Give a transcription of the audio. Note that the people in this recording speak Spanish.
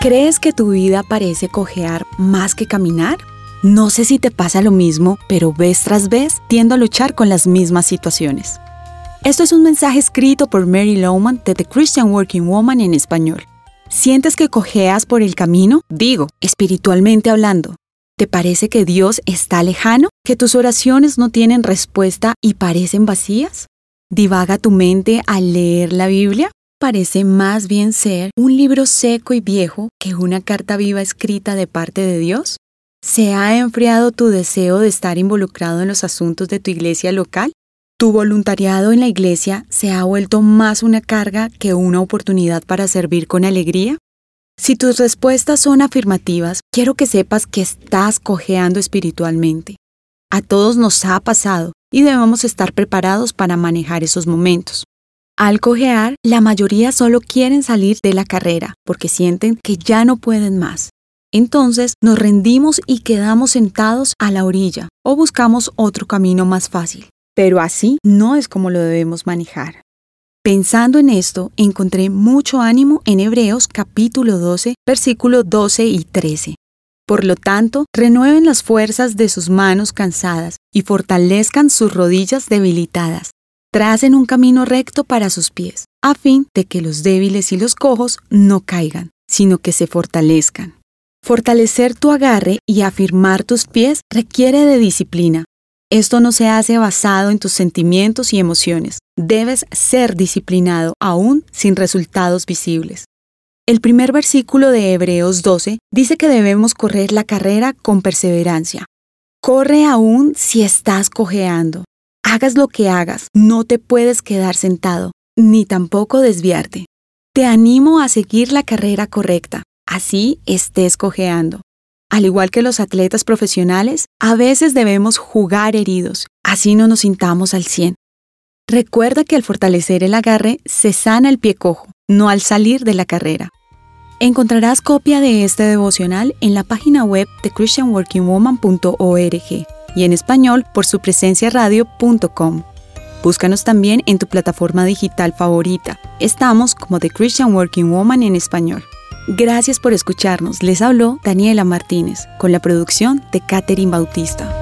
¿Crees que tu vida parece cojear más que caminar? No sé si te pasa lo mismo, pero vez tras vez tiendo a luchar con las mismas situaciones. Esto es un mensaje escrito por Mary Lowman de The Christian Working Woman en español. ¿Sientes que cojeas por el camino? Digo, espiritualmente hablando. ¿Te parece que Dios está lejano? ¿Que tus oraciones no tienen respuesta y parecen vacías? ¿Divaga tu mente al leer la Biblia? Parece más bien ser un libro seco y viejo que una carta viva escrita de parte de Dios. ¿Se ha enfriado tu deseo de estar involucrado en los asuntos de tu iglesia local? ¿Tu voluntariado en la iglesia se ha vuelto más una carga que una oportunidad para servir con alegría? Si tus respuestas son afirmativas, quiero que sepas que estás cojeando espiritualmente. A todos nos ha pasado y debemos estar preparados para manejar esos momentos. Al cojear, la mayoría solo quieren salir de la carrera porque sienten que ya no pueden más. Entonces nos rendimos y quedamos sentados a la orilla o buscamos otro camino más fácil. Pero así no es como lo debemos manejar. Pensando en esto, encontré mucho ánimo en Hebreos capítulo 12, versículos 12 y 13. Por lo tanto, renueven las fuerzas de sus manos cansadas y fortalezcan sus rodillas debilitadas. Tracen un camino recto para sus pies, a fin de que los débiles y los cojos no caigan, sino que se fortalezcan. Fortalecer tu agarre y afirmar tus pies requiere de disciplina. Esto no se hace basado en tus sentimientos y emociones. Debes ser disciplinado aún sin resultados visibles. El primer versículo de Hebreos 12 dice que debemos correr la carrera con perseverancia. Corre aún si estás cojeando. Hagas lo que hagas, no te puedes quedar sentado, ni tampoco desviarte. Te animo a seguir la carrera correcta así estés cojeando. Al igual que los atletas profesionales, a veces debemos jugar heridos, así no nos sintamos al 100. Recuerda que al fortalecer el agarre se sana el pie cojo, no al salir de la carrera. Encontrarás copia de este devocional en la página web de christianworkingwoman.org y en español por su presencia radio.com. Búscanos también en tu plataforma digital favorita. Estamos como The Christian Working Woman en español. Gracias por escucharnos. Les habló Daniela Martínez con la producción de Catherine Bautista.